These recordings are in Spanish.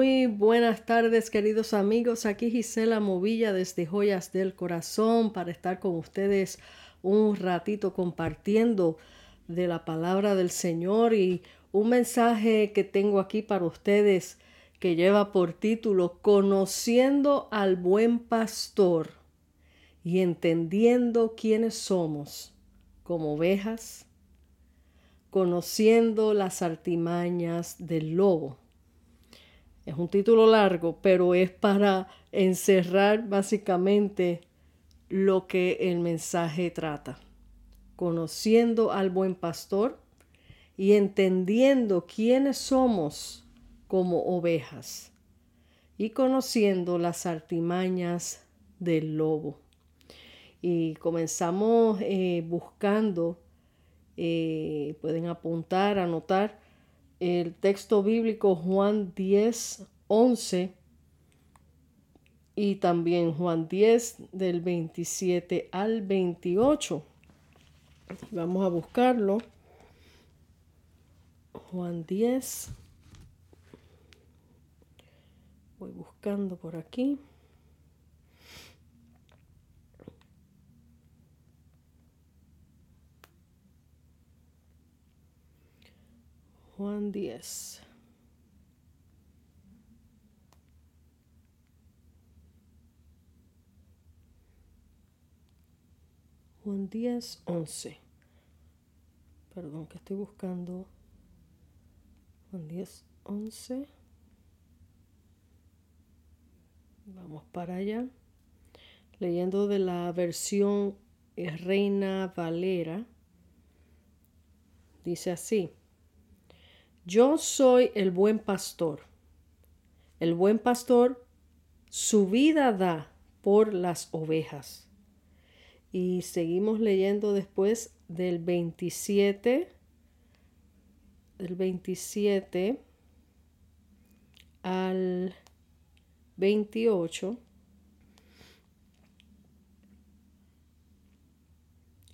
Muy buenas tardes queridos amigos, aquí Gisela Movilla desde Joyas del Corazón para estar con ustedes un ratito compartiendo de la palabra del Señor y un mensaje que tengo aquí para ustedes que lleva por título Conociendo al buen pastor y entendiendo quiénes somos como ovejas, conociendo las artimañas del lobo. Es un título largo, pero es para encerrar básicamente lo que el mensaje trata. Conociendo al buen pastor y entendiendo quiénes somos como ovejas y conociendo las artimañas del lobo. Y comenzamos eh, buscando, eh, pueden apuntar, anotar, el texto bíblico Juan 10, 11 y también Juan 10 del 27 al 28. Vamos a buscarlo. Juan 10. Voy buscando por aquí. Juan 10. Juan 10, 11. Perdón, que estoy buscando. Juan 10, 11. Vamos para allá. Leyendo de la versión Reina Valera. Dice así. Yo soy el buen pastor. El buen pastor su vida da por las ovejas. Y seguimos leyendo después del 27, del 27 al 28,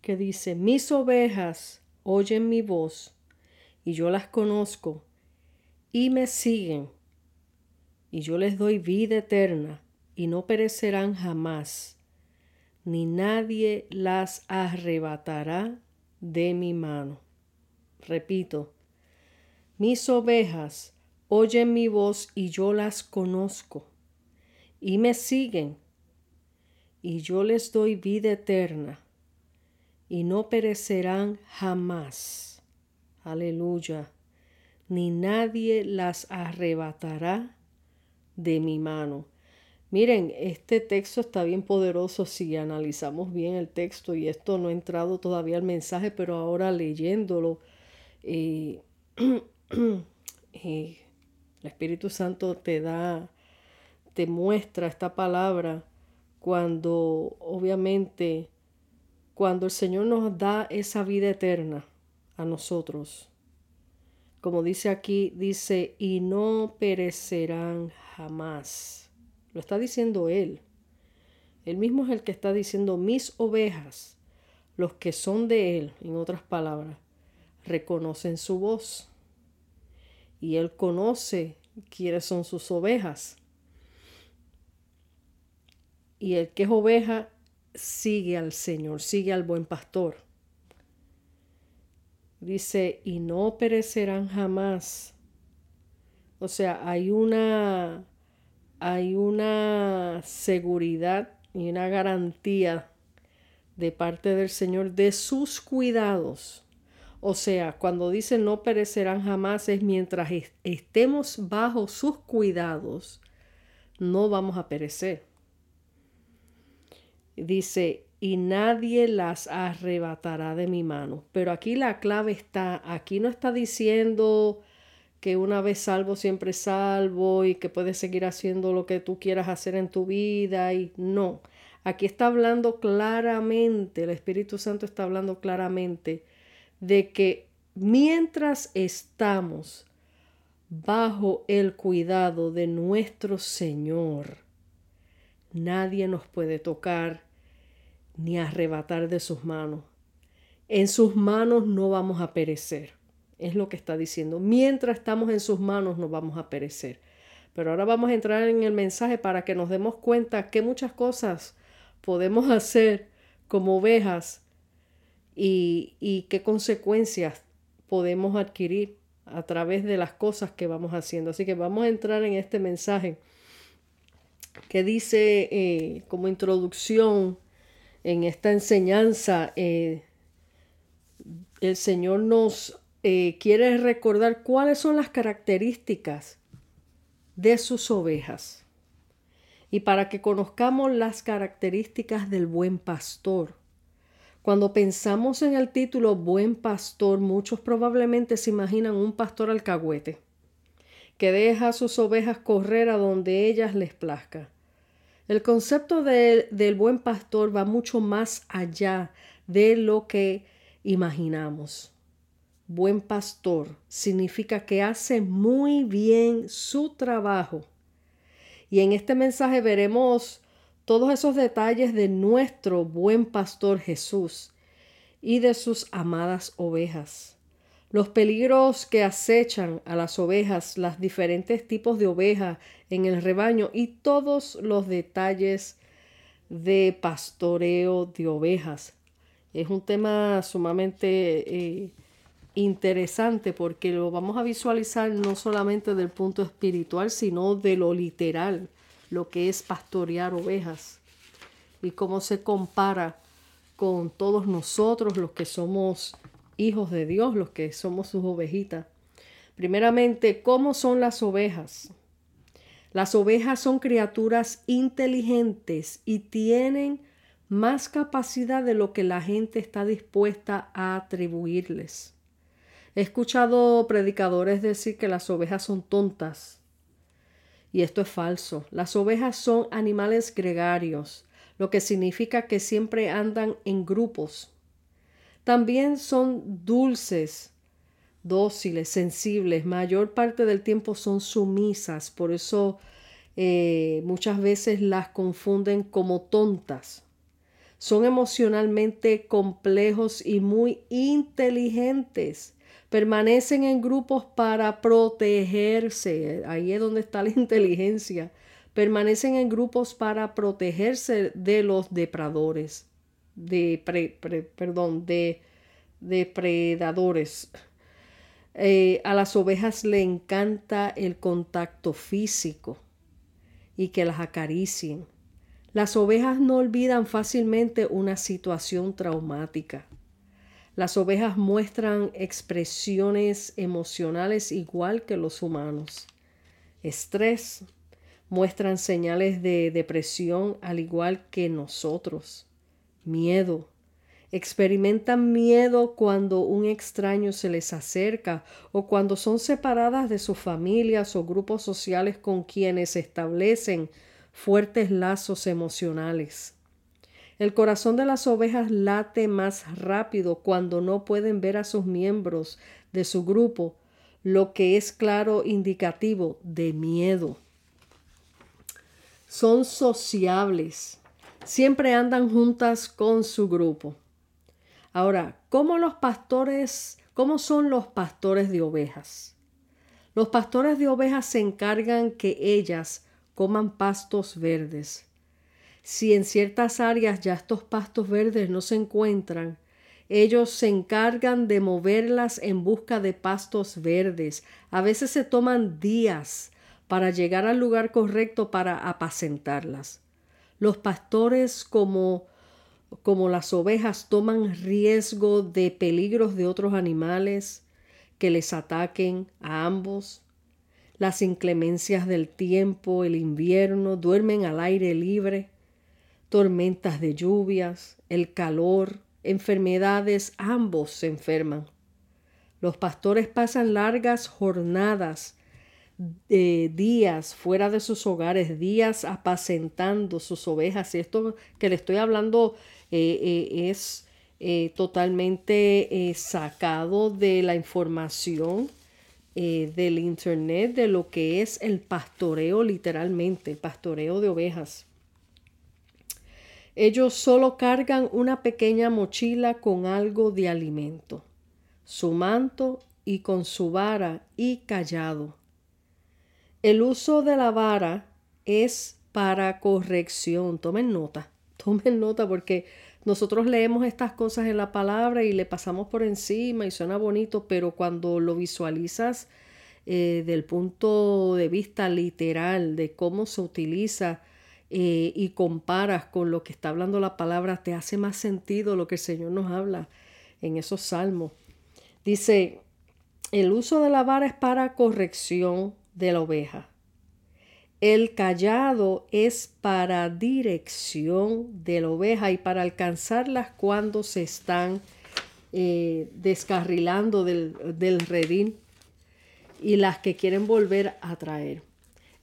que dice, mis ovejas oyen mi voz y yo las conozco y me siguen, y yo les doy vida eterna y no perecerán jamás, ni nadie las arrebatará de mi mano. Repito, mis ovejas oyen mi voz y yo las conozco, y me siguen, y yo les doy vida eterna, y no perecerán jamás aleluya, ni nadie las arrebatará de mi mano. Miren, este texto está bien poderoso si analizamos bien el texto y esto no ha entrado todavía al mensaje, pero ahora leyéndolo, eh, eh, el Espíritu Santo te da, te muestra esta palabra cuando obviamente, cuando el Señor nos da esa vida eterna a nosotros. Como dice aquí, dice, y no perecerán jamás. Lo está diciendo Él. Él mismo es el que está diciendo, mis ovejas, los que son de Él, en otras palabras, reconocen su voz. Y Él conoce quiénes son sus ovejas. Y el que es oveja sigue al Señor, sigue al buen pastor. Dice, y no perecerán jamás. O sea, hay una, hay una seguridad y una garantía de parte del Señor de sus cuidados. O sea, cuando dice no perecerán jamás es mientras estemos bajo sus cuidados, no vamos a perecer. Dice, y nadie las arrebatará de mi mano. Pero aquí la clave está, aquí no está diciendo que una vez salvo siempre salvo y que puedes seguir haciendo lo que tú quieras hacer en tu vida y no. Aquí está hablando claramente, el Espíritu Santo está hablando claramente de que mientras estamos bajo el cuidado de nuestro Señor, nadie nos puede tocar, ni arrebatar de sus manos. En sus manos no vamos a perecer. Es lo que está diciendo. Mientras estamos en sus manos no vamos a perecer. Pero ahora vamos a entrar en el mensaje para que nos demos cuenta que muchas cosas podemos hacer como ovejas y, y qué consecuencias podemos adquirir a través de las cosas que vamos haciendo. Así que vamos a entrar en este mensaje que dice eh, como introducción en esta enseñanza, eh, el Señor nos eh, quiere recordar cuáles son las características de sus ovejas. Y para que conozcamos las características del buen pastor. Cuando pensamos en el título buen pastor, muchos probablemente se imaginan un pastor alcahuete que deja a sus ovejas correr a donde ellas les plazca. El concepto del buen pastor va mucho más allá de lo que imaginamos. Buen pastor significa que hace muy bien su trabajo. Y en este mensaje veremos todos esos detalles de nuestro buen pastor Jesús y de sus amadas ovejas los peligros que acechan a las ovejas, los diferentes tipos de ovejas en el rebaño y todos los detalles de pastoreo de ovejas. Es un tema sumamente eh, interesante porque lo vamos a visualizar no solamente del punto espiritual, sino de lo literal, lo que es pastorear ovejas y cómo se compara con todos nosotros los que somos hijos de Dios, los que somos sus ovejitas. Primeramente, ¿cómo son las ovejas? Las ovejas son criaturas inteligentes y tienen más capacidad de lo que la gente está dispuesta a atribuirles. He escuchado predicadores decir que las ovejas son tontas. Y esto es falso. Las ovejas son animales gregarios, lo que significa que siempre andan en grupos. También son dulces, dóciles, sensibles. Mayor parte del tiempo son sumisas. Por eso eh, muchas veces las confunden como tontas. Son emocionalmente complejos y muy inteligentes. Permanecen en grupos para protegerse. Ahí es donde está la inteligencia. Permanecen en grupos para protegerse de los depredadores de, perdón, de depredadores. Eh, a las ovejas le encanta el contacto físico y que las acaricien. Las ovejas no olvidan fácilmente una situación traumática. Las ovejas muestran expresiones emocionales igual que los humanos. Estrés, muestran señales de depresión al igual que nosotros miedo. Experimentan miedo cuando un extraño se les acerca o cuando son separadas de sus familias o grupos sociales con quienes establecen fuertes lazos emocionales. El corazón de las ovejas late más rápido cuando no pueden ver a sus miembros de su grupo, lo que es claro indicativo de miedo. Son sociables siempre andan juntas con su grupo. Ahora, ¿cómo los pastores, cómo son los pastores de ovejas? Los pastores de ovejas se encargan que ellas coman pastos verdes. Si en ciertas áreas ya estos pastos verdes no se encuentran, ellos se encargan de moverlas en busca de pastos verdes. A veces se toman días para llegar al lugar correcto para apacentarlas. Los pastores como, como las ovejas toman riesgo de peligros de otros animales que les ataquen a ambos. Las inclemencias del tiempo, el invierno, duermen al aire libre, tormentas de lluvias, el calor, enfermedades, ambos se enferman. Los pastores pasan largas jornadas días fuera de sus hogares, días apacentando sus ovejas. Y esto que le estoy hablando eh, eh, es eh, totalmente sacado de la información del internet de lo que es el pastoreo literalmente, pastoreo de ovejas. Ellos solo cargan una pequeña mochila con algo de alimento, su manto y con su vara y callado El uso de la vara es para corrección. Tomen nota, tomen nota porque nosotros leemos estas cosas en la palabra y le pasamos por encima y suena bonito, pero cuando lo visualizas eh, del punto de vista literal de cómo se utiliza eh, y comparas con lo que está hablando la palabra, te hace más sentido lo que el Señor nos habla en esos salmos. Dice, el uso de la vara es para corrección de la oveja. El callado es para dirección de la oveja y para alcanzarlas cuando se están eh, descarrilando del, del redín y las que quieren volver a traer.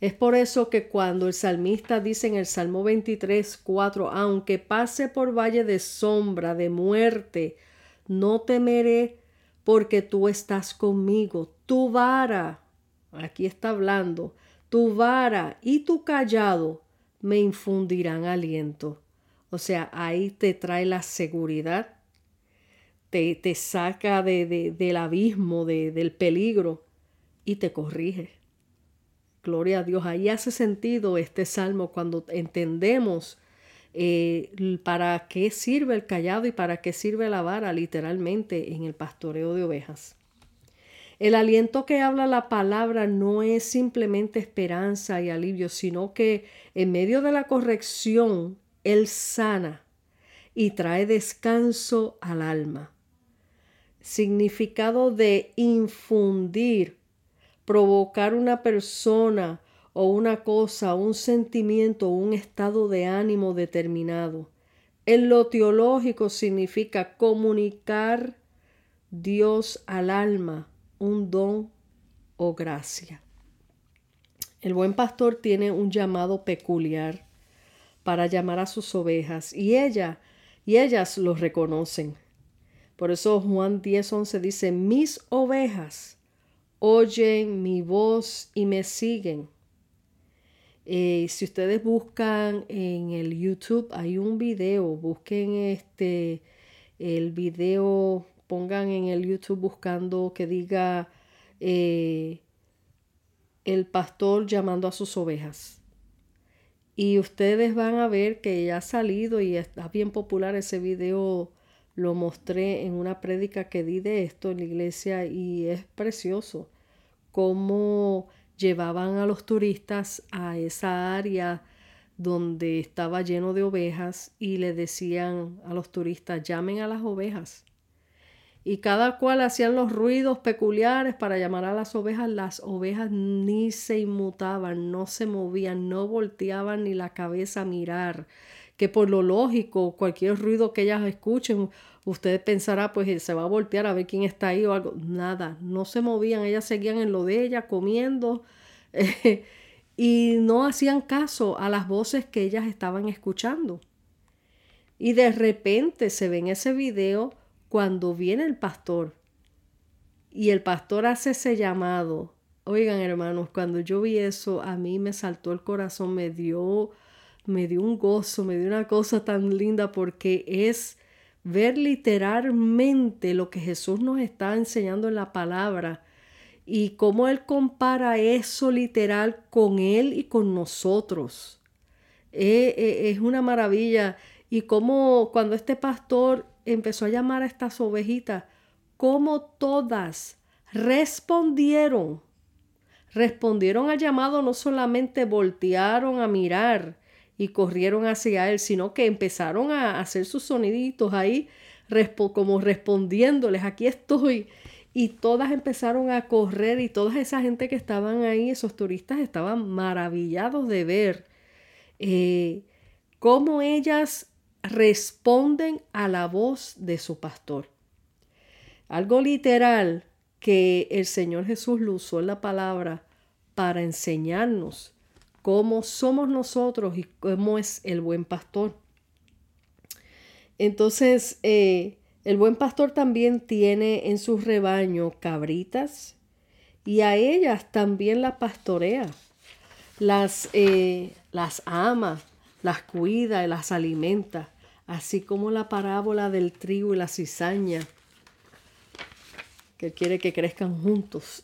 Es por eso que cuando el salmista dice en el Salmo 23, 4, aunque pase por valle de sombra, de muerte, no temeré porque tú estás conmigo. Tu vara, aquí está hablando, tu vara y tu callado me infundirán aliento. O sea, ahí te trae la seguridad, te, te saca de, del abismo, de, del peligro y te corrige. Gloria a Dios. Ahí hace sentido este salmo cuando entendemos eh, para qué sirve el callado y para qué sirve la vara literalmente en el pastoreo de ovejas. El aliento que habla la palabra no es simplemente esperanza y alivio, sino que en medio de la corrección, Él sana y trae descanso al alma. Significado de infundir provocar una persona o una cosa, un sentimiento un estado de ánimo determinado. En lo teológico significa comunicar Dios al alma, un don o gracia. El buen pastor tiene un llamado peculiar para llamar a sus ovejas y ella y ellas lo reconocen. Por eso Juan 10:11 dice, "Mis ovejas oyen mi voz y me siguen. Eh, si ustedes buscan en el YouTube, hay un video, busquen este, el video, pongan en el YouTube buscando que diga eh, el pastor llamando a sus ovejas. Y ustedes van a ver que ya ha salido y está bien popular ese video. Lo mostré en una prédica que di de esto en la iglesia y es precioso cómo llevaban a los turistas a esa área donde estaba lleno de ovejas y le decían a los turistas llamen a las ovejas. Y cada cual hacían los ruidos peculiares para llamar a las ovejas. Las ovejas ni se inmutaban, no se movían, no volteaban ni la cabeza a mirar. Que por lo lógico, cualquier ruido que ellas escuchen, usted pensará, pues se va a voltear a ver quién está ahí o algo. Nada, no se movían, ellas seguían en lo de ella, comiendo, y no hacían caso a las voces que ellas estaban escuchando. Y de repente se ve en ese video cuando viene el pastor y el pastor hace ese llamado. Oigan, hermanos, cuando yo vi eso, a mí me saltó el corazón, me dio, me dio un gozo, me dio una cosa tan linda porque es ver literalmente lo que Jesús nos está enseñando en la palabra y cómo Él compara eso literal con Él y con nosotros. Eh, eh, es una maravilla. Y cómo cuando este pastor empezó a llamar a estas ovejitas, cómo todas respondieron. Respondieron al llamado, no solamente voltearon a mirar, y corrieron hacia él, sino que empezaron a hacer sus soniditos ahí como respondiéndoles, aquí estoy. Y todas empezaron a correr y toda esa gente que estaban ahí, esos turistas, estaban maravillados de ver eh, cómo ellas responden a la voz de su pastor. Algo literal que el Señor Jesús lo usó en la palabra para enseñarnos cómo somos nosotros y cómo es el buen pastor. Entonces, eh, el buen pastor también tiene en su rebaño cabritas y a ellas también las pastorea, las, eh, las ama, las cuida y las alimenta, así como la parábola del trigo y la cizaña, que quiere que crezcan juntos.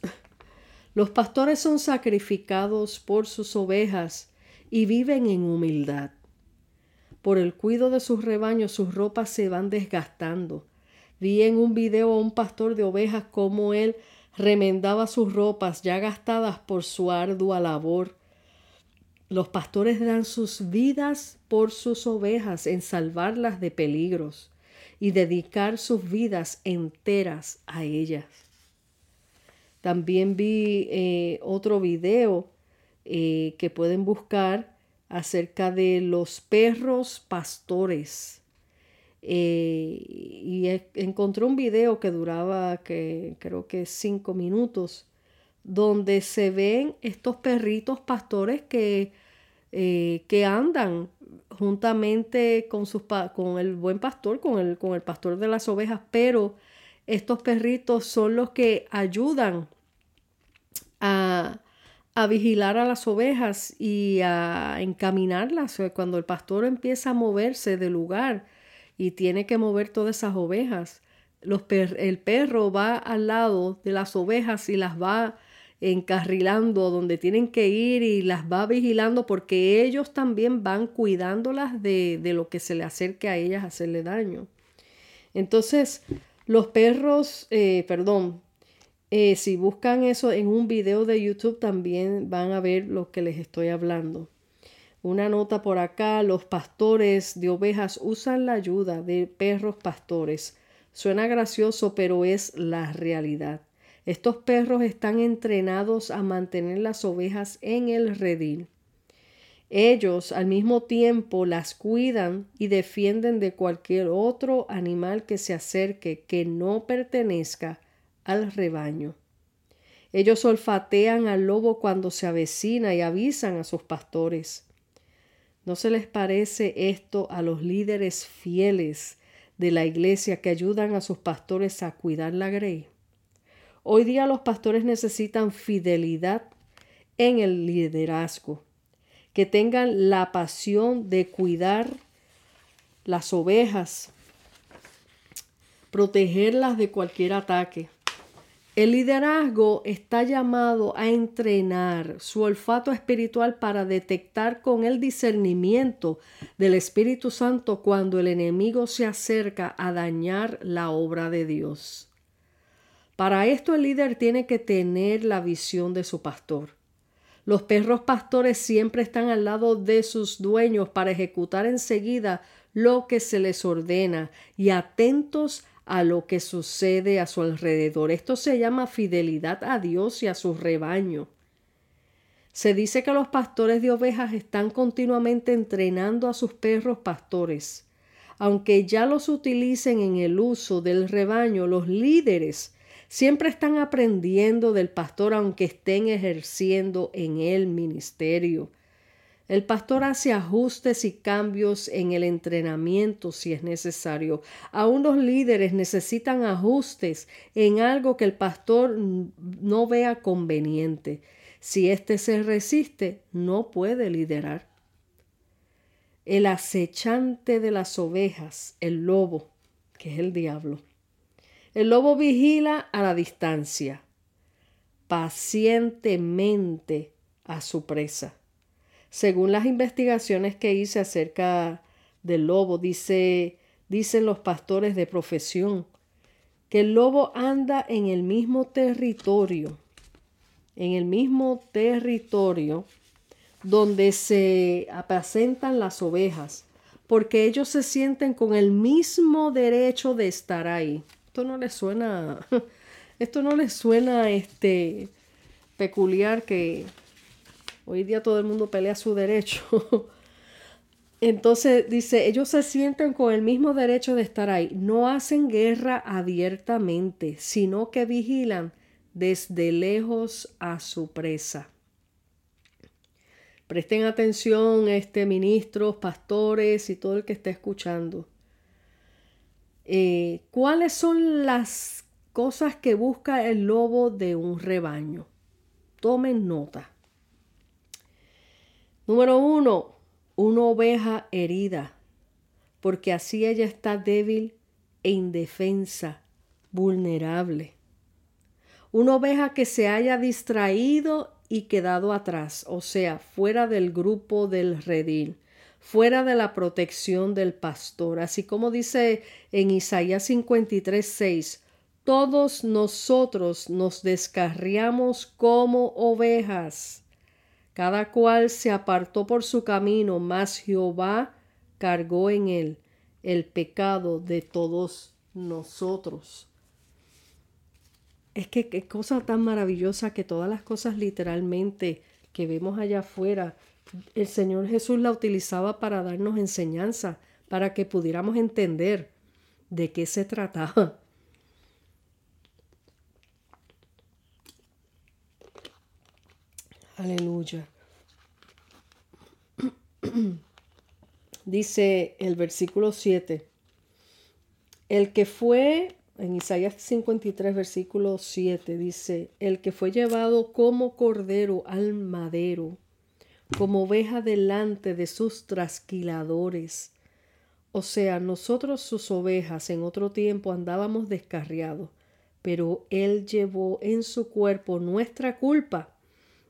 Los pastores son sacrificados por sus ovejas y viven en humildad. Por el cuidado de sus rebaños sus ropas se van desgastando. Vi en un video a un pastor de ovejas cómo él remendaba sus ropas ya gastadas por su ardua labor. Los pastores dan sus vidas por sus ovejas en salvarlas de peligros y dedicar sus vidas enteras a ellas. También vi eh, otro video eh, que pueden buscar acerca de los perros pastores. Eh, y encontré un video que duraba que creo que cinco minutos donde se ven estos perritos pastores que, que andan juntamente con, sus, con el buen pastor, con el, con el pastor de las ovejas, pero estos perritos son los que ayudan a, a vigilar a las ovejas y a encaminarlas. Cuando el pastor empieza a moverse del lugar y tiene que mover todas esas ovejas, los el perro va al lado de las ovejas y las va encarrilando donde tienen que ir y las va vigilando porque ellos también van cuidándolas de, de lo que se le acerque a ellas hacerle daño. Entonces, los perros, eh, perdón, eh, si buscan eso en un video de YouTube también van a ver lo que les estoy hablando. Una nota por acá, los pastores de ovejas usan la ayuda de perros pastores. Suena gracioso, pero es la realidad. Estos perros están entrenados a mantener las ovejas en el redil. Ellos al mismo tiempo las cuidan y defienden de cualquier otro animal que se acerque que no pertenezca al rebaño. Ellos olfatean al lobo cuando se avecina y avisan a sus pastores. ¿No se les parece esto a los líderes fieles de la iglesia que ayudan a sus pastores a cuidar la grey? Hoy día los pastores necesitan fidelidad en el liderazgo, que tengan la pasión de cuidar las ovejas, protegerlas de cualquier ataque. El liderazgo está llamado a entrenar su olfato espiritual para detectar con el discernimiento del Espíritu Santo cuando el enemigo se acerca a dañar la obra de Dios. Para esto el líder tiene que tener la visión de su pastor. Los perros pastores siempre están al lado de sus dueños para ejecutar enseguida lo que se les ordena y atentos a lo que sucede a su alrededor. Esto se llama fidelidad a Dios y a su rebaño. Se dice que los pastores de ovejas están continuamente entrenando a sus perros pastores. Aunque ya los utilicen en el uso del rebaño, los líderes Siempre están aprendiendo del pastor aunque estén ejerciendo en el ministerio. El pastor hace ajustes y cambios en el entrenamiento si es necesario. Aún los líderes necesitan ajustes en algo que el pastor no vea conveniente. Si éste se resiste, no puede liderar. El acechante de las ovejas, el lobo, que es el diablo, el lobo vigila a la distancia, pacientemente a su presa. Según las investigaciones que hice acerca del lobo, dice, dicen los pastores de profesión que el lobo anda en el mismo territorio, en el mismo territorio donde se apacentan las ovejas, porque ellos se sienten con el mismo derecho de estar ahí esto no le suena, esto no suena este peculiar que hoy día todo el mundo pelea su derecho. Entonces dice, ellos se sienten con el mismo derecho de estar ahí. No hacen guerra abiertamente, sino que vigilan desde lejos a su presa. Presten atención, este, ministros, pastores y todo el que esté escuchando. Eh, ¿Cuáles son las cosas que busca el lobo de un rebaño? Tomen nota. Número uno, una oveja herida, porque así ella está débil e indefensa, vulnerable. Una oveja que se haya distraído y quedado atrás, o sea, fuera del grupo del redil, fuera de la protección del pastor. Así como dice en Isaías 53, 6, todos nosotros nos descarriamos como ovejas. Cada cual se apartó por su camino, mas Jehová cargó en él el pecado de todos nosotros. Es que qué cosa tan maravillosa que todas las cosas literalmente que vemos allá afuera, el Señor Jesús la utilizaba para darnos enseñanza, para que pudiéramos entender de qué se trataba. Aleluya. Dice el versículo 7, el que fue, en Isaías 53, versículo 7, dice, el que fue llevado como cordero al madero, como oveja delante de sus trasquiladores. O sea, nosotros sus ovejas en otro tiempo andábamos descarriados, pero Él llevó en su cuerpo nuestra culpa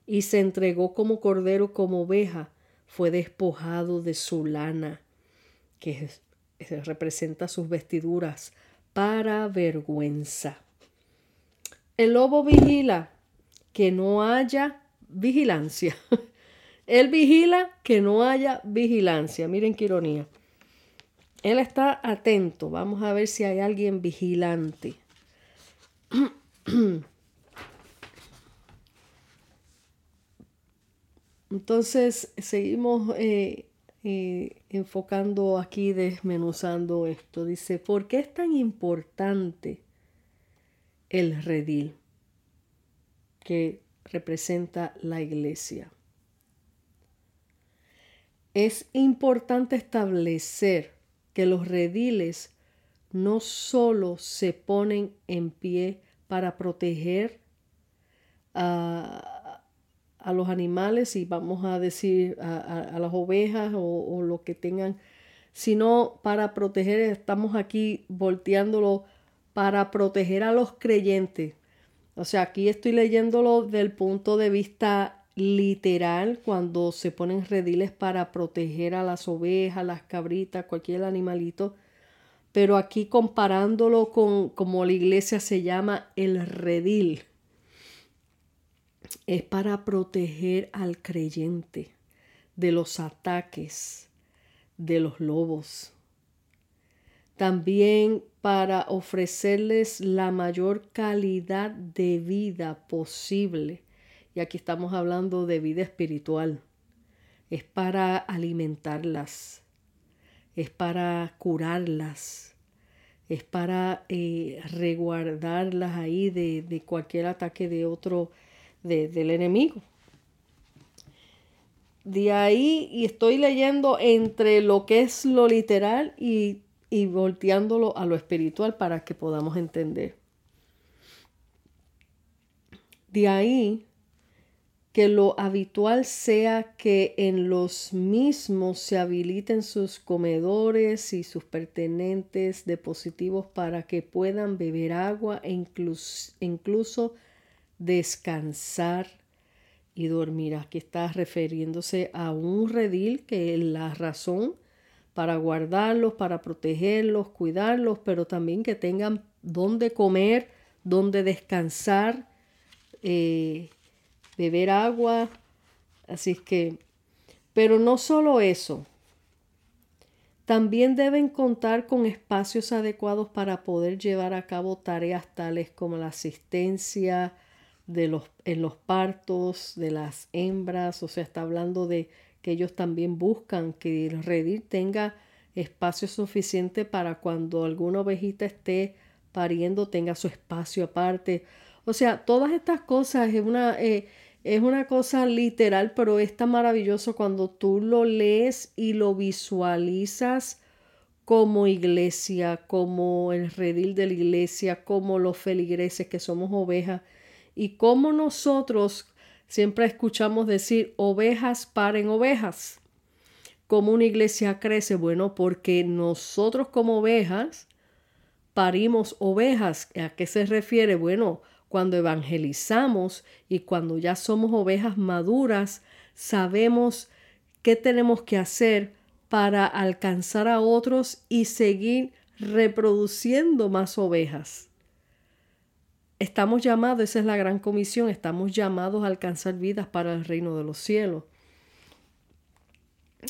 y se entregó como cordero, como oveja, fue despojado de su lana, que representa sus vestiduras, para vergüenza. El lobo vigila que no haya vigilancia. Él vigila que no haya vigilancia. Miren qué ironía. Él está atento. Vamos a ver si hay alguien vigilante. Entonces seguimos eh, eh, enfocando aquí, desmenuzando esto. Dice, ¿por qué es tan importante el redil que representa la iglesia? Es importante establecer que los rediles no solo se ponen en pie para proteger a a los animales y vamos a decir a, las ovejas o, lo que tengan, sino para proteger, estamos aquí volteándolo para proteger a los creyentes. O sea, aquí estoy leyéndolo del punto de vista literal, cuando se ponen rediles para proteger a las ovejas, las cabritas, cualquier animalito. Pero aquí comparándolo con como la iglesia se llama el redil es para proteger al creyente de los ataques de los lobos. También para ofrecerles la mayor calidad de vida posible. Y aquí estamos hablando de vida espiritual. Es para alimentarlas. Es para curarlas. Es para eh, reguardarlas ahí de, de cualquier ataque de otro del enemigo. De ahí, y estoy leyendo entre lo que es lo literal y, y volteándolo a lo espiritual para que podamos entender. De ahí que lo habitual sea que en los mismos se habiliten sus comedores y sus pertenentes depositivos para que puedan beber agua e incluso, descansar y dormir. Aquí está refiriéndose a un redil que es la razón para guardarlos, para protegerlos, cuidarlos, pero también que tengan donde comer, donde descansar, eh, beber agua. Así es que, pero no solo eso, también deben contar con espacios adecuados para poder llevar a cabo tareas tales como la asistencia, de los, en los partos de las hembras, o sea, está hablando de que ellos también buscan que el redil tenga espacio suficiente para cuando alguna ovejita esté pariendo tenga su espacio aparte. O sea, todas estas cosas es una, eh, es una cosa literal, pero es tan maravilloso cuando tú lo lees y lo visualizas como iglesia, como el redil de la iglesia, como los feligreses que somos ovejas y cómo nosotros siempre escuchamos decir ovejas paren ovejas. ¿Cómo una iglesia crece? Bueno, porque nosotros como ovejas parimos ovejas. ¿A qué se refiere? Bueno, cuando evangelizamos y cuando ya somos ovejas maduras, sabemos qué tenemos que hacer para alcanzar a otros y seguir reproduciendo más ovejas. Estamos llamados, esa es la gran comisión, estamos llamados a alcanzar vidas para el reino de los cielos.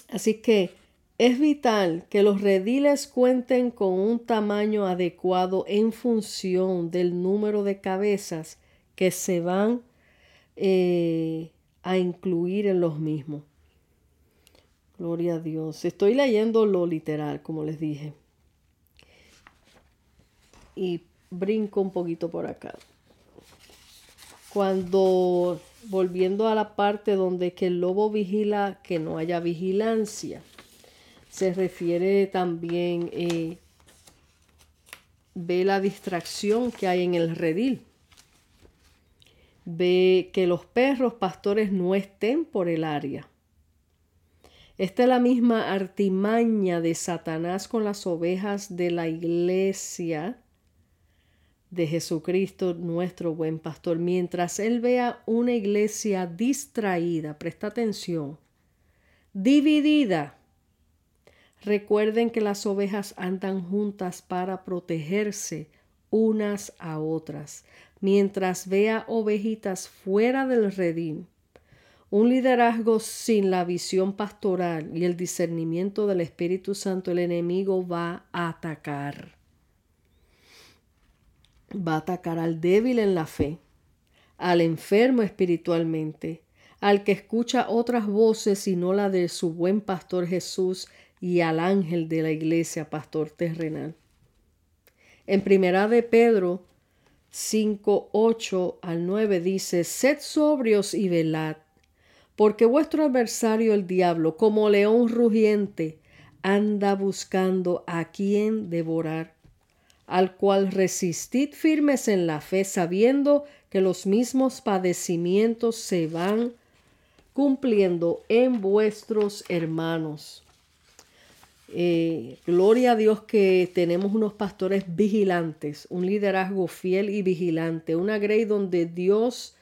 Así que es vital que los rediles cuenten con un tamaño adecuado en función del número de cabezas que se van eh, a incluir en los mismos. Gloria a Dios. Estoy leyendo lo literal, como les dije. Y brinco un poquito por acá. Cuando, volviendo a la parte donde que el lobo vigila, que no haya vigilancia se refiere también, eh, ve la distracción que hay en el redil. Ve que los perros pastores no estén por el área. Esta es la misma artimaña de Satanás con las ovejas de la iglesia de Jesucristo, nuestro buen pastor. Mientras él vea una iglesia distraída, presta atención, dividida, Recuerden que las ovejas andan juntas para protegerse unas a otras. Mientras vea ovejitas fuera del redín, un liderazgo sin la visión pastoral y el discernimiento del Espíritu Santo, el enemigo va a atacar. Va a atacar al débil en la fe, al enfermo espiritualmente, al que escucha otras voces y no la de su buen pastor Jesús y al ángel de la iglesia, pastor terrenal. En primera de Pedro 5, 8 al 9 dice, Sed sobrios y velad, porque vuestro adversario el diablo, como león rugiente, anda buscando a quien devorar, al cual resistid firmes en la fe, sabiendo que los mismos padecimientos se van cumpliendo en vuestros hermanos. Eh, gloria a Dios que tenemos unos pastores vigilantes, un liderazgo fiel y vigilante, una grey donde Dios,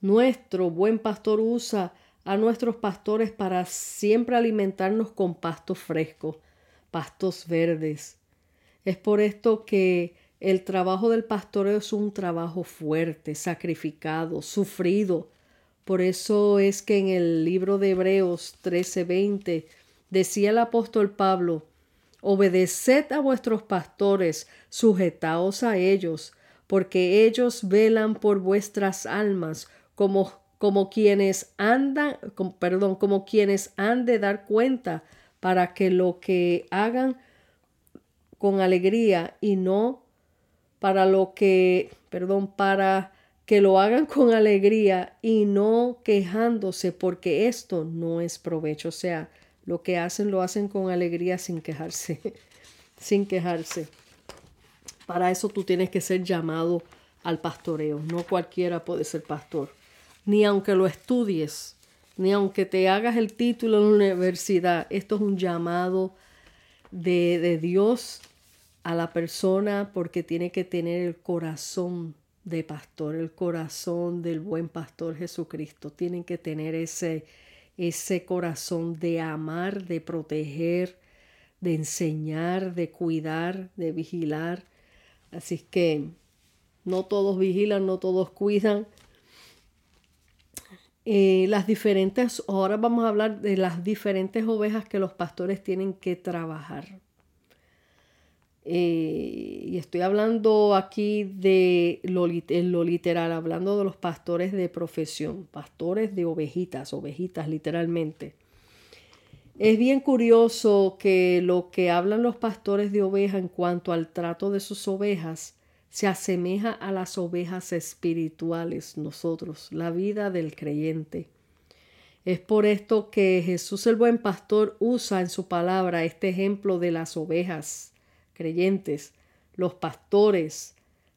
nuestro buen pastor, usa a nuestros pastores para siempre alimentarnos con pastos frescos, pastos verdes. Es por esto que el trabajo del pastoreo es un trabajo fuerte, sacrificado, sufrido. Por eso es que en el libro de Hebreos 13:20 Decía el apóstol Pablo, Obedeced a vuestros pastores, sujetaos a ellos, porque ellos velan por vuestras almas como, como quienes andan, perdón, como quienes han de dar cuenta para que lo que hagan con alegría y no para lo que, perdón, para que lo hagan con alegría y no quejándose porque esto no es provecho. O sea, lo que hacen lo hacen con alegría sin quejarse, sin quejarse. Para eso tú tienes que ser llamado al pastoreo. No cualquiera puede ser pastor. Ni aunque lo estudies, ni aunque te hagas el título en la universidad. Esto es un llamado de, de Dios a la persona porque tiene que tener el corazón de pastor, el corazón del buen pastor Jesucristo. Tienen que tener ese, ese corazón de amar, de proteger, de enseñar, de cuidar, de vigilar. Así que no todos vigilan, no todos cuidan. Eh, las diferentes, ahora vamos a hablar de las diferentes ovejas que los pastores tienen que trabajar. Eh, y estoy hablando aquí de lo, lo, literal, hablando de los pastores de profesión, pastores de ovejitas, ovejitas literalmente. Es bien curioso que lo que hablan los pastores de oveja en cuanto al trato de sus ovejas se asemeja a las ovejas espirituales, nosotros, la vida del creyente. Es por esto que Jesús el buen pastor usa en su palabra este ejemplo de las ovejas creyentes, los pastores,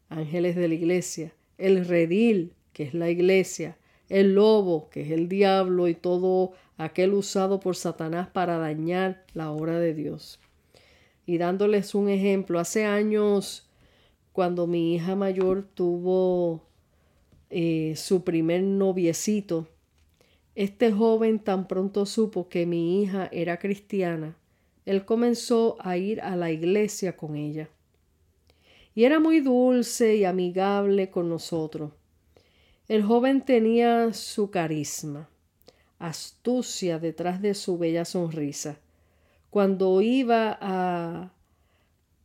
ángeles de la iglesia, el redil, que es la iglesia, el lobo, que es el diablo y todo aquel usado por Satanás para dañar la obra de Dios. Y dándoles un ejemplo, hace años, cuando mi hija mayor tuvo eh, su primer noviecito, este joven tan pronto supo que mi hija era cristiana, él comenzó a ir a la iglesia con ella. Y era muy dulce y amigable con nosotros. El joven tenía su carisma, astucia detrás de su bella sonrisa. Cuando iba a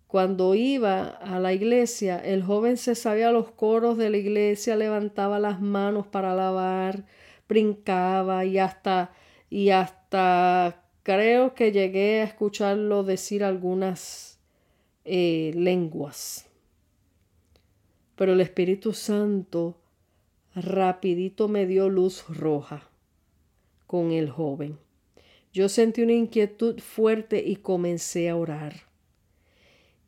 cuando iba a la iglesia, el joven se sabía los coros de la iglesia, levantaba las manos para alabar, brincaba y hasta y hasta creo que llegué a escucharlo decir algunas eh, lenguas. Pero el Espíritu Santo rapidito me dio luz roja con el joven. Yo sentí una inquietud fuerte y comencé a orar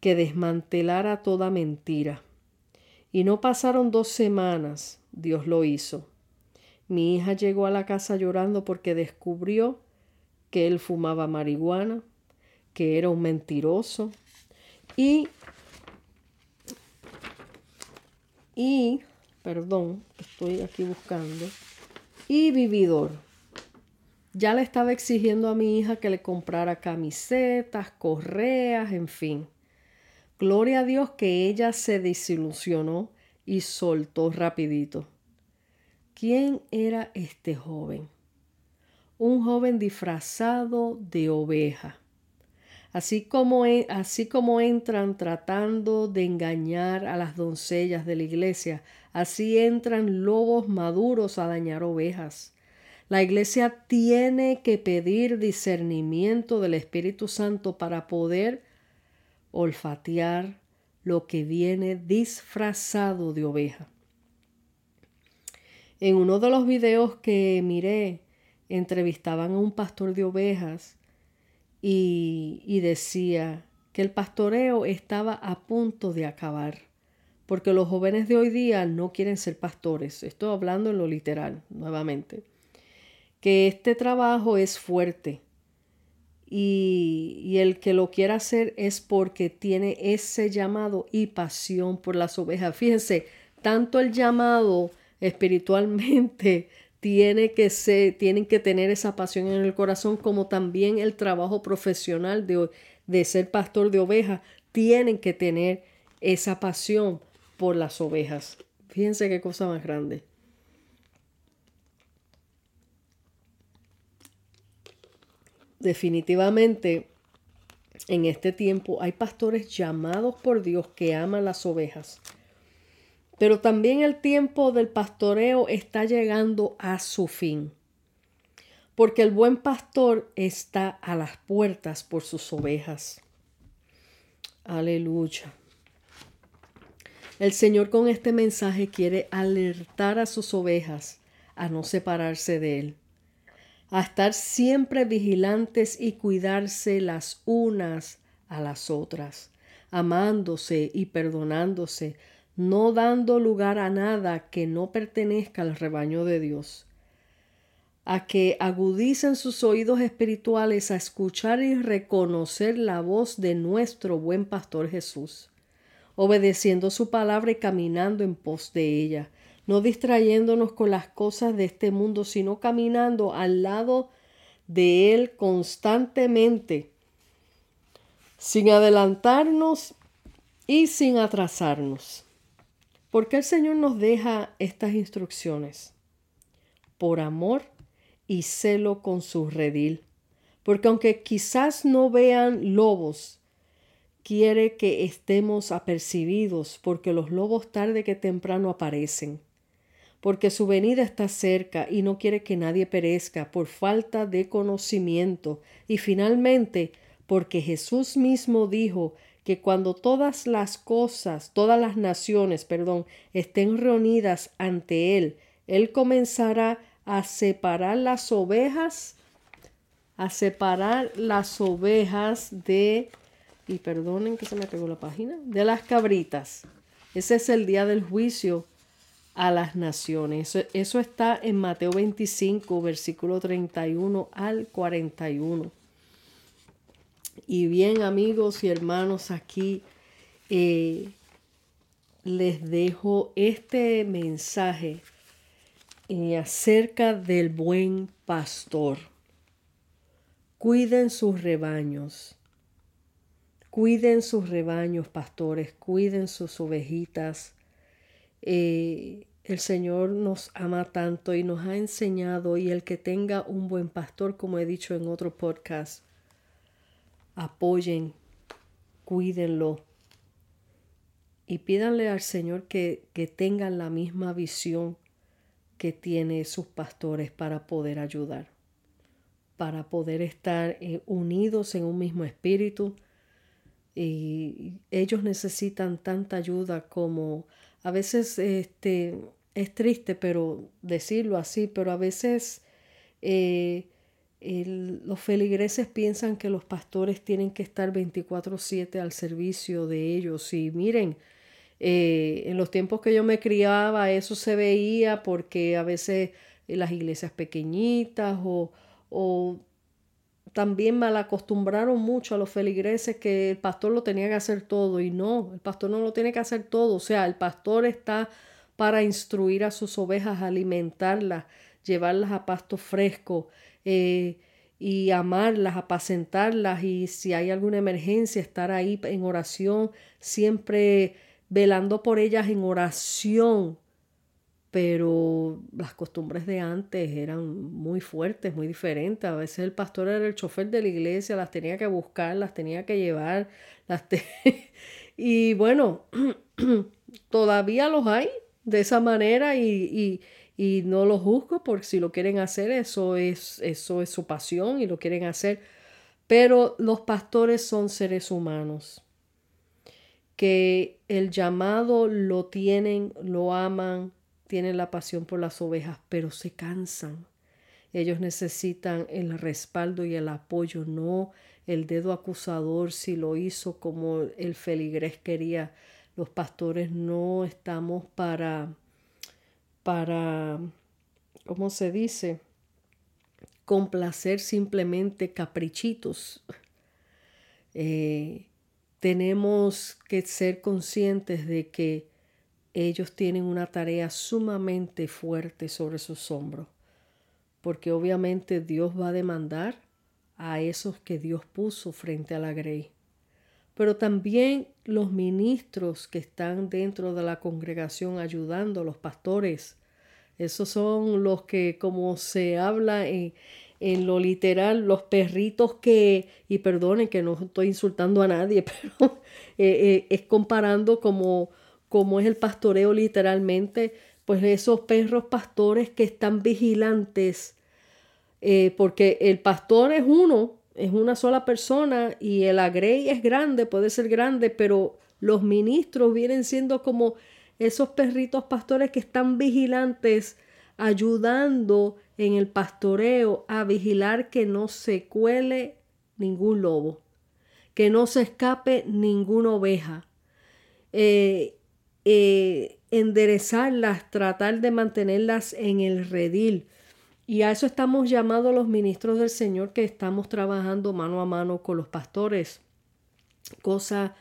que desmantelara toda mentira. Y no pasaron dos semanas, Dios lo hizo. Mi hija llegó a la casa llorando porque descubrió que él fumaba marihuana, que era un mentiroso y y perdón, estoy aquí buscando y vividor. Ya le estaba exigiendo a mi hija que le comprara camisetas, correas, en fin. Gloria a Dios que ella se desilusionó y soltó rapidito. ¿Quién era este joven? Un joven disfrazado de oveja. Así como, así como entran tratando de engañar a las doncellas de la iglesia, así entran lobos maduros a dañar ovejas. La iglesia tiene que pedir discernimiento del Espíritu Santo para poder olfatear lo que viene disfrazado de oveja. En uno de los videos que miré, entrevistaban a un pastor de ovejas y, y decía que el pastoreo estaba a punto de acabar, porque los jóvenes de hoy día no quieren ser pastores. Estoy hablando en lo literal, nuevamente. Que este trabajo es fuerte, y, el que lo quiera hacer es porque tiene ese llamado y pasión por las ovejas. Fíjense, tanto el llamado espiritualmente que tienen que tener esa pasión en el corazón, como también el trabajo profesional de, de ser pastor de ovejas, tienen que tener esa pasión por las ovejas. Fíjense qué cosa más grande. definitivamente en este tiempo hay pastores llamados por Dios que aman las ovejas. Pero también el tiempo del pastoreo está llegando a su fin. Porque el buen pastor está a las puertas por sus ovejas. Aleluya. El Señor con este mensaje quiere alertar a sus ovejas a no separarse de Él a estar siempre vigilantes y cuidarse las unas a las otras, amándose y perdonándose, no dando lugar a nada que no pertenezca al rebaño de Dios, a que agudicen sus oídos espirituales a escuchar y reconocer la voz de nuestro buen pastor Jesús, obedeciendo su palabra y caminando en pos de ella, no distrayéndonos con las cosas de este mundo, sino caminando al lado de Él constantemente, sin adelantarnos y sin atrasarnos. ¿Por qué el Señor nos deja estas instrucciones? Por amor y celo con su redil. Porque aunque quizás no vean lobos, quiere que estemos apercibidos porque los lobos tarde que temprano aparecen porque su venida está cerca y no quiere que nadie perezca por falta de conocimiento, y finalmente porque Jesús mismo dijo que cuando todas las cosas, todas las naciones, perdón, estén reunidas ante Él, Él comenzará a separar las ovejas, a separar las ovejas de, y perdonen que se me pegó la página, de las cabritas. Ese es el día del juicio a las naciones. Eso, está en Mateo 25, versículo 31 al 41. Y bien, amigos y hermanos, aquí eh, les dejo este mensaje eh, acerca del buen pastor. Cuiden sus rebaños. Cuiden sus rebaños, pastores. Cuiden sus ovejitas. Eh, el Señor nos ama tanto y nos ha enseñado y el que tenga un buen pastor, como he dicho en otro podcast, apoyen, cuídenlo y pídanle al Señor que, que tengan la misma visión que tiene sus pastores para poder ayudar, para poder estar eh, unidos en un mismo espíritu. Y ellos necesitan tanta ayuda como a veces este, es triste, pero decirlo así, pero a veces eh, los feligreses piensan que los pastores tienen que estar 24/7 al servicio de ellos. Y miren, eh, en los tiempos que yo me criaba eso se veía porque a veces las iglesias pequeñitas o, o también mal acostumbraron mucho a los feligreses que el pastor lo tenía que hacer todo. Y no, el pastor no lo tiene que hacer todo, o sea, el pastor está para instruir a sus ovejas, alimentarlas, llevarlas a pasto fresco eh, y amarlas, apacentarlas y si hay alguna emergencia, estar ahí en oración, siempre velando por ellas en oración. Pero las costumbres de antes eran muy fuertes, muy diferentes. A veces el pastor era el chofer de la iglesia, las tenía que buscar, las tenía que llevar. Y bueno, todavía los hay de esa manera y, no los juzgo porque si lo quieren hacer, eso es, eso es su pasión y lo quieren hacer. Pero los pastores son seres humanos que el llamado lo tienen, lo aman, tienen la pasión por las ovejas, pero se cansan. Ellos necesitan el respaldo y el apoyo, no el dedo acusador si lo hizo como el feligrés quería. Los pastores no estamos para, para, ¿cómo se dice? Complacer simplemente caprichitos. Eh, tenemos que ser conscientes de que ellos tienen una tarea sumamente fuerte sobre sus hombros, porque obviamente Dios va a demandar a esos que Dios puso frente a la grey. Pero también los ministros que están dentro de la congregación ayudando, los pastores, esos son los que, como se habla en, en lo literal, los perritos que, y perdonen que no estoy insultando a nadie, pero eh, eh, es comparando como, como es el pastoreo literalmente, pues esos perros pastores que están vigilantes, eh, porque el pastor es uno, es una sola persona y el agrey es grande, puede ser grande, pero los ministros vienen siendo como esos perritos pastores que están vigilantes, ayudando en el pastoreo a vigilar que no se cuele ningún lobo, que no se escape ninguna oveja, eh, eh, enderezarlas, tratar de mantenerlas en el redil. Y a eso estamos llamados los ministros del Señor que estamos trabajando mano a mano con los pastores. Cosa,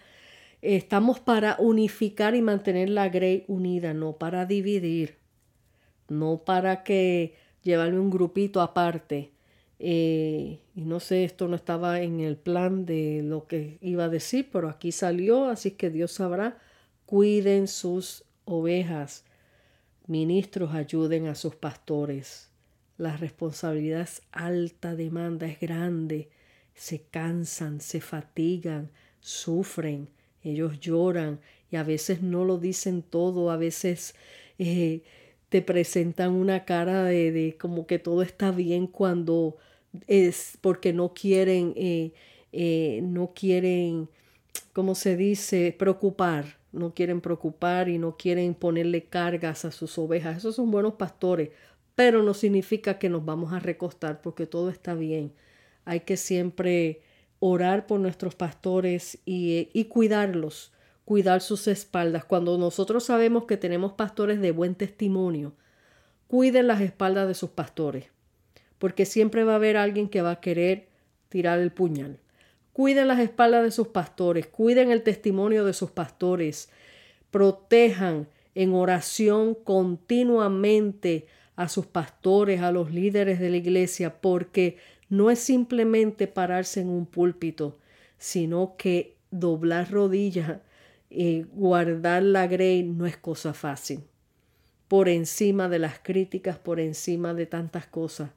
estamos para unificar y mantener la grey unida, no para dividir, no para que llevarme un grupito aparte. Eh, y no sé, esto no estaba en el plan de lo que iba a decir, pero aquí salió, así que Dios sabrá. Cuiden sus ovejas. Ministros ayuden a sus pastores. La responsabilidad es alta, demanda es grande. Se cansan, se fatigan, sufren, ellos lloran y a veces no lo dicen todo, a veces eh, te presentan una cara de, de, como que todo está bien cuando es porque no quieren, eh, eh, no quieren, ¿cómo se dice?, preocupar, no quieren preocupar y no quieren ponerle cargas a sus ovejas. Esos son buenos pastores, pero no significa que nos vamos a recostar porque todo está bien. Hay que siempre orar por nuestros pastores y, y cuidarlos cuidar sus espaldas. Cuando nosotros sabemos que tenemos pastores de buen testimonio, cuiden las espaldas de sus pastores, porque siempre va a haber alguien que va a querer tirar el puñal. Cuiden las espaldas de sus pastores, cuiden el testimonio de sus pastores, protejan en oración continuamente a sus pastores, a los líderes de la iglesia, porque no es simplemente pararse en un púlpito, sino que doblar rodillas y guardar la grey no es cosa fácil. Por encima de las críticas, por encima de tantas cosas.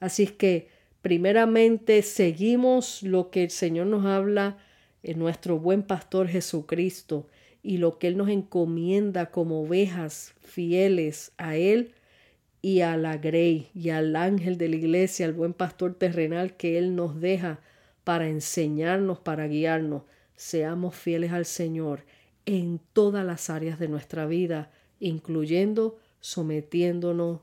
Así es que, primeramente, seguimos lo que el Señor nos habla en nuestro buen pastor Jesucristo y lo que Él nos encomienda como ovejas fieles a Él y a la grey y al ángel de la iglesia, al buen pastor terrenal que Él nos deja para enseñarnos, para guiarnos. Seamos fieles al Señor en todas las áreas de nuestra vida, incluyendo sometiéndonos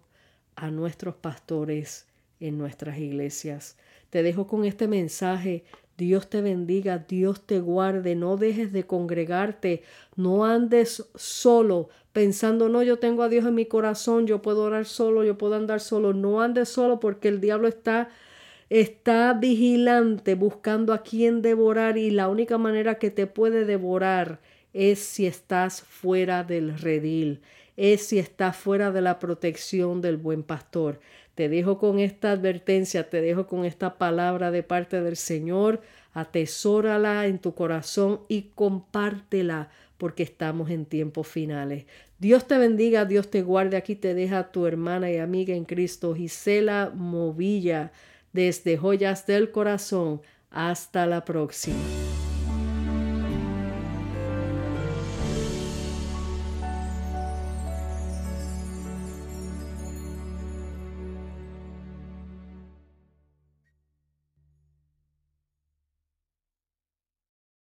a nuestros pastores en nuestras iglesias. Te dejo con este mensaje Dios te bendiga, Dios te guarde, no dejes de congregarte, no andes solo pensando, no, yo tengo a Dios en mi corazón, yo puedo orar solo, yo puedo andar solo, no andes solo porque el diablo está está vigilante buscando a quien devorar y la única manera que te puede devorar es si estás fuera del redil, es si estás fuera de la protección del buen pastor. Te dejo con esta advertencia, te dejo con esta palabra de parte del Señor. Atesórala en tu corazón y compártela porque estamos en tiempos finales. Dios te bendiga, Dios te guarde. Aquí te deja tu hermana y amiga en Cristo, Gisela Movilla, desde Joyas del Corazón. Hasta la próxima.